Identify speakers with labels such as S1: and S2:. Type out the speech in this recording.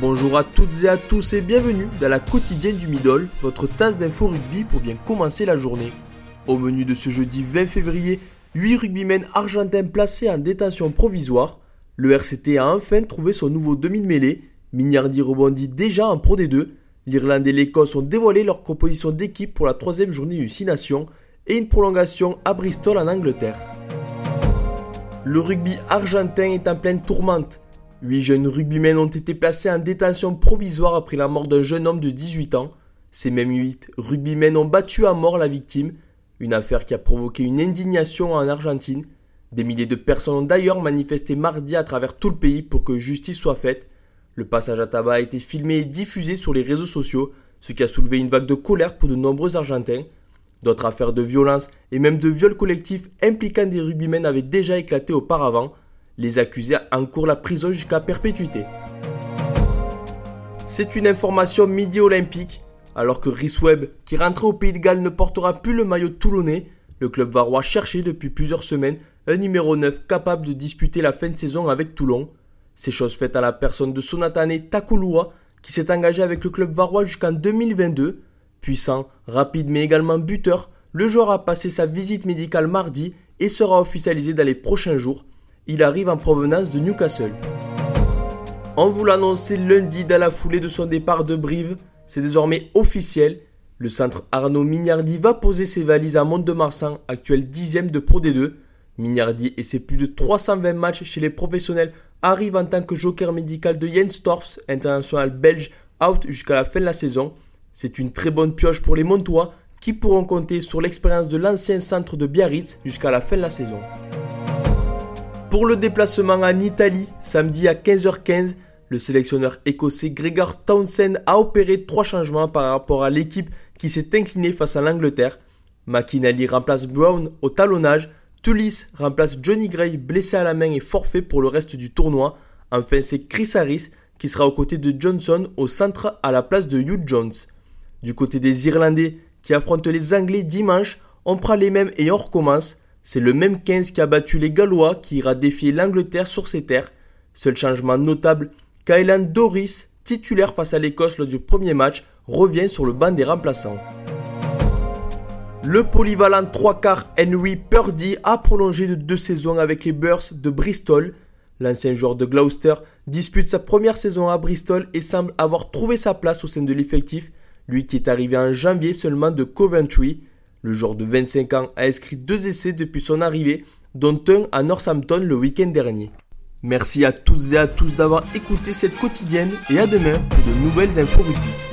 S1: Bonjour à toutes et à tous et bienvenue dans la quotidienne du Middle, votre tasse d'info rugby pour bien commencer la journée. Au menu de ce jeudi 20 février, 8 rugbymen argentins placés en détention provisoire. Le RCT a enfin trouvé son nouveau demi-mêlée. Mignardi rebondit déjà en Pro D2. L'Irlande et l'Écosse ont dévoilé leur composition d'équipe pour la troisième journée du 6 Nations et une prolongation à Bristol en Angleterre. Le rugby argentin est en pleine tourmente. Huit jeunes rugbymen ont été placés en détention provisoire après la mort d'un jeune homme de 18 ans. Ces mêmes huit rugbymen ont battu à mort la victime, une affaire qui a provoqué une indignation en Argentine. Des milliers de personnes ont d'ailleurs manifesté mardi à travers tout le pays pour que justice soit faite. Le passage à tabac a été filmé et diffusé sur les réseaux sociaux, ce qui a soulevé une vague de colère pour de nombreux Argentins. D'autres affaires de violence et même de viols collectifs impliquant des rugbymen avaient déjà éclaté auparavant. Les accusés encourent la prison jusqu'à perpétuité. C'est une information midi olympique. Alors que Rhys Webb, qui rentrait au Pays de Galles, ne portera plus le maillot toulonnais, le club varois cherchait depuis plusieurs semaines un numéro 9 capable de disputer la fin de saison avec Toulon. C'est chose faite à la personne de Sonatane Takulua, qui s'est engagé avec le club varois jusqu'en 2022. Puissant, rapide mais également buteur, le joueur a passé sa visite médicale mardi et sera officialisé dans les prochains jours il arrive en provenance de Newcastle. On vous l'annonçait lundi dans la foulée de son départ de Brive, c'est désormais officiel. Le centre Arnaud Mignardi va poser ses valises à Mont-de-Marsan, actuel dixième de Pro D2. Mignardi et ses plus de 320 matchs chez les professionnels arrivent en tant que joker médical de Jens Torfs, international belge, out jusqu'à la fin de la saison. C'est une très bonne pioche pour les Montois qui pourront compter sur l'expérience de l'ancien centre de Biarritz jusqu'à la fin de la saison. Pour le déplacement en Italie, samedi à 15h15, le sélectionneur écossais Gregor Townsend a opéré trois changements par rapport à l'équipe qui s'est inclinée face à l'Angleterre. McKinley remplace Brown au talonnage, Tullis remplace Johnny Gray blessé à la main et forfait pour le reste du tournoi. Enfin, c'est Chris Harris qui sera aux côtés de Johnson au centre à la place de Hugh Jones. Du côté des Irlandais qui affrontent les Anglais dimanche, on prend les mêmes et on recommence. C'est le même 15 qui a battu les Gallois qui ira défier l'Angleterre sur ses terres. Seul changement notable, Kylan Doris, titulaire face à l'Écosse lors du premier match, revient sur le banc des remplaçants. Le polyvalent 3 quarts Henry Purdy a prolongé de deux saisons avec les Bursts de Bristol. L'ancien joueur de Gloucester dispute sa première saison à Bristol et semble avoir trouvé sa place au sein de l'effectif, lui qui est arrivé en janvier seulement de Coventry. Le joueur de 25 ans a inscrit deux essais depuis son arrivée, dont un à Northampton le week-end dernier. Merci à toutes et à tous d'avoir écouté cette quotidienne et à demain pour de nouvelles infos rugby.